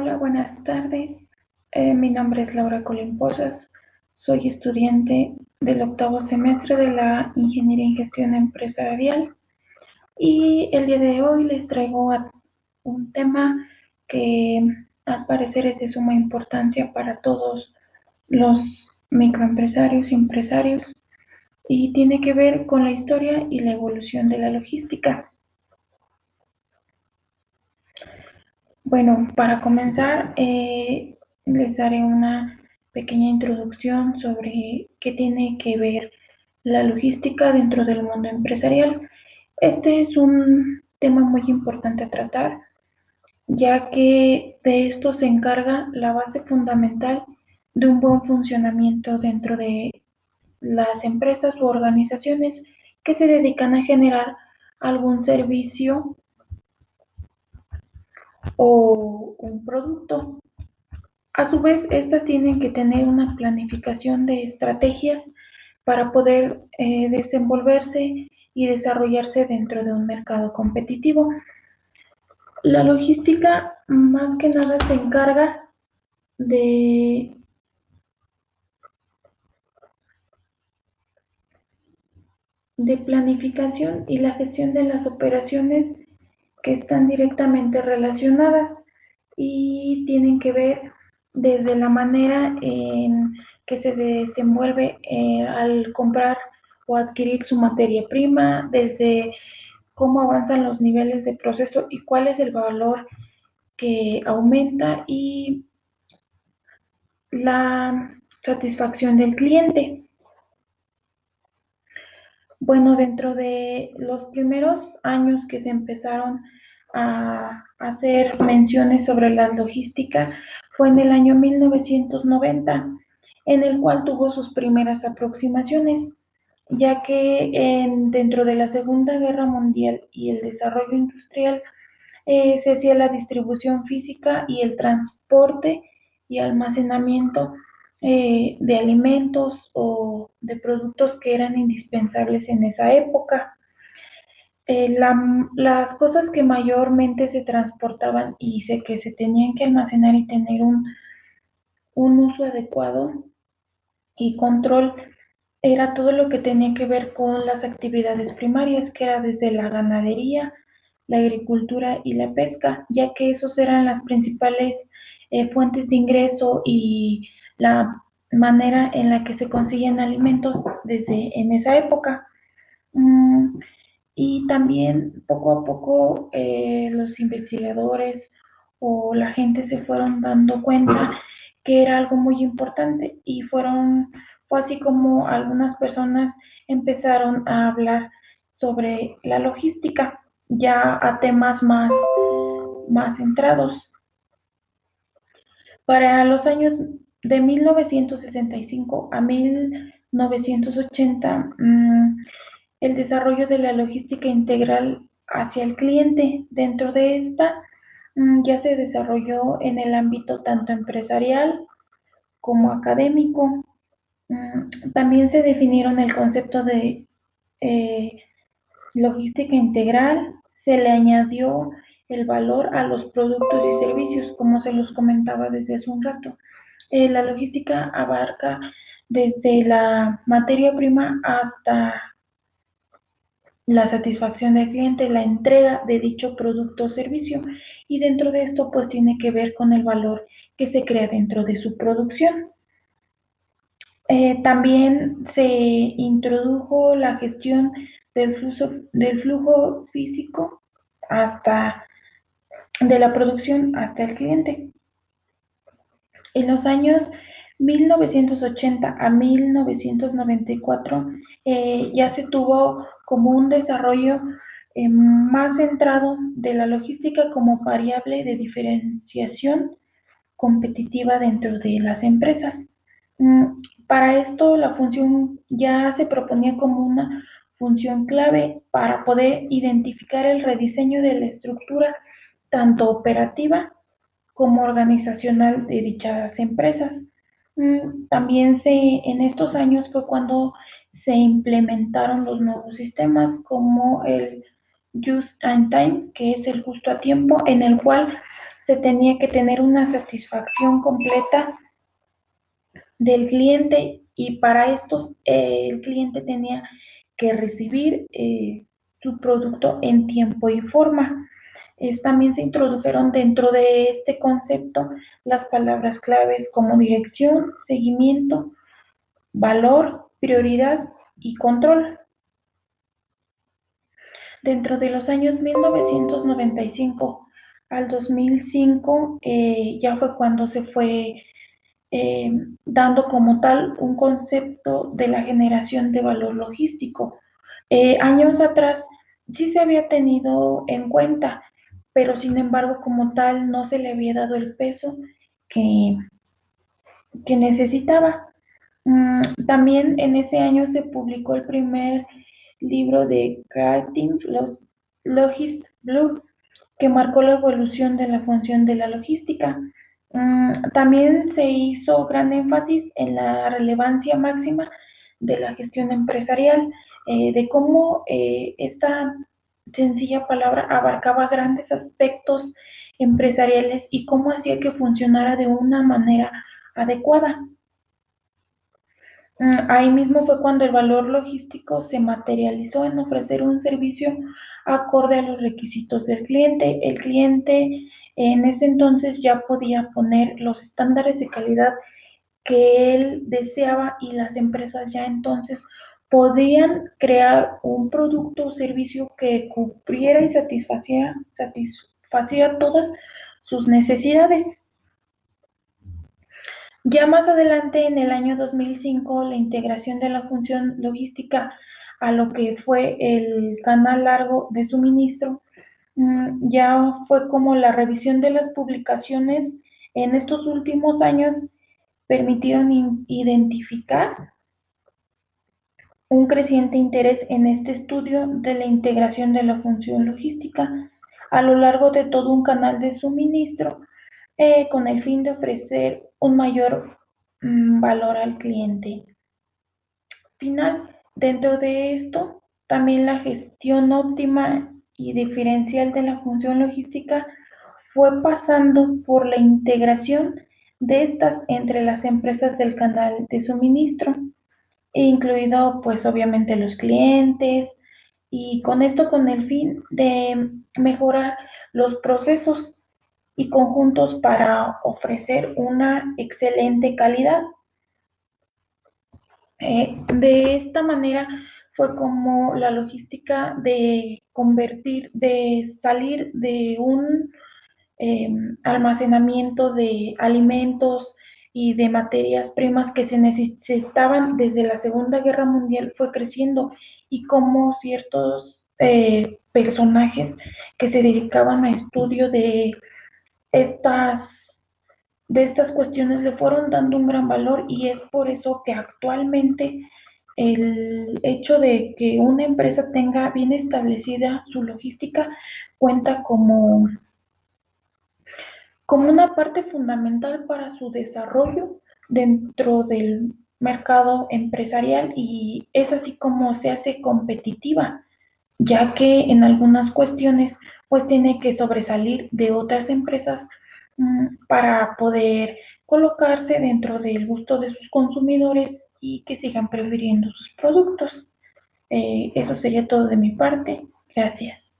Hola, buenas tardes. Eh, mi nombre es Laura Colín Posas. Soy estudiante del octavo semestre de la Ingeniería en Gestión Empresarial y el día de hoy les traigo un tema que al parecer es de suma importancia para todos los microempresarios y empresarios y tiene que ver con la historia y la evolución de la logística. Bueno, para comenzar, eh, les daré una pequeña introducción sobre qué tiene que ver la logística dentro del mundo empresarial. Este es un tema muy importante a tratar, ya que de esto se encarga la base fundamental de un buen funcionamiento dentro de las empresas u organizaciones que se dedican a generar algún servicio o un producto. A su vez, estas tienen que tener una planificación de estrategias para poder eh, desenvolverse y desarrollarse dentro de un mercado competitivo. La logística más que nada se encarga de de planificación y la gestión de las operaciones que están directamente relacionadas y tienen que ver desde la manera en que se desenvuelve eh, al comprar o adquirir su materia prima, desde cómo avanzan los niveles de proceso y cuál es el valor que aumenta y la satisfacción del cliente. Bueno, dentro de los primeros años que se empezaron a hacer menciones sobre la logística fue en el año 1990, en el cual tuvo sus primeras aproximaciones, ya que dentro de la Segunda Guerra Mundial y el desarrollo industrial eh, se hacía la distribución física y el transporte y almacenamiento eh, de alimentos o de productos que eran indispensables en esa época. Eh, las cosas que mayormente se transportaban y sé que se tenían que almacenar y tener un, un uso adecuado y control era todo lo que tenía que ver con las actividades primarias, que era desde la ganadería, la agricultura y la pesca, ya que esos eran las principales eh, fuentes de ingreso y la manera en la que se consiguen alimentos desde en esa época. Mm, y también poco a poco eh, los investigadores o la gente se fueron dando cuenta que era algo muy importante y fueron, fue así como algunas personas empezaron a hablar sobre la logística ya a temas más, más centrados. Para los años de 1965 a 1980, mm, el desarrollo de la logística integral hacia el cliente. Dentro de esta mm, ya se desarrolló en el ámbito tanto empresarial como académico. Mm, también se definieron el concepto de eh, logística integral, se le añadió el valor a los productos y servicios, como se los comentaba desde hace un rato. Eh, la logística abarca desde la materia prima hasta la satisfacción del cliente, la entrega de dicho producto o servicio y dentro de esto pues tiene que ver con el valor que se crea dentro de su producción. Eh, también se introdujo la gestión del flujo, del flujo físico hasta de la producción hasta el cliente. En los años 1980 a 1994 eh, ya se tuvo como un desarrollo eh, más centrado de la logística como variable de diferenciación competitiva dentro de las empresas. Mm, para esto la función ya se proponía como una función clave para poder identificar el rediseño de la estructura tanto operativa como organizacional de dichas empresas. Mm, también se, en estos años fue cuando se implementaron los nuevos sistemas como el Just in Time, que es el justo a tiempo, en el cual se tenía que tener una satisfacción completa del cliente y para esto eh, el cliente tenía que recibir eh, su producto en tiempo y forma. También se introdujeron dentro de este concepto las palabras claves como dirección, seguimiento, valor, prioridad y control. Dentro de los años 1995 al 2005 eh, ya fue cuando se fue eh, dando como tal un concepto de la generación de valor logístico. Eh, años atrás sí se había tenido en cuenta, pero sin embargo como tal no se le había dado el peso que, que necesitaba. Mm, también en ese año se publicó el primer libro de Creating Logist Blue, que marcó la evolución de la función de la logística. Mm, también se hizo gran énfasis en la relevancia máxima de la gestión empresarial, eh, de cómo eh, esta sencilla palabra abarcaba grandes aspectos empresariales y cómo hacía que funcionara de una manera adecuada. Mm, ahí mismo fue cuando el valor logístico se materializó en ofrecer un servicio acorde a los requisitos del cliente. El cliente en ese entonces ya podía poner los estándares de calidad que él deseaba y las empresas ya entonces podían crear un producto o servicio que cubriera y satisfaciera, todas sus necesidades. Ya más adelante, en el año 2005, la integración de la función logística a lo que fue el canal largo de suministro, mm, ya fue como la revisión de las publicaciones en estos últimos años permitieron identificar un creciente interés en este estudio de la integración de la función logística a lo largo de todo un canal de suministro eh, con el fin de ofrecer un mayor mm, valor al cliente final. Dentro de esto, también la gestión óptima y diferencial de la función logística fue pasando por la integración de estas entre las empresas del canal de suministro, incluido pues obviamente los clientes, y con esto con el fin de mejorar los procesos y conjuntos para ofrecer una excelente calidad. Eh, de esta manera fue como la logística de convertir, de salir de un em, almacenamiento de alimentos y de materias primas que se necesitaban desde la Segunda Guerra Mundial fue creciendo y como ciertos eh, personajes que se dedicaban a estudio de estas, de estas cuestiones le fueron dando un gran valor y es por eso que actualmente el hecho de que una empresa tenga bien establecida su logística cuenta como, como una parte fundamental para su desarrollo dentro del mercado empresarial y es así como se hace competitiva, ya que en algunas cuestiones pues tiene que sobresalir de otras empresas mm, para poder colocarse dentro del gusto de sus consumidores y que sigan prefiriendo sus productos. Eh, eso sería todo de mi parte. Gracias.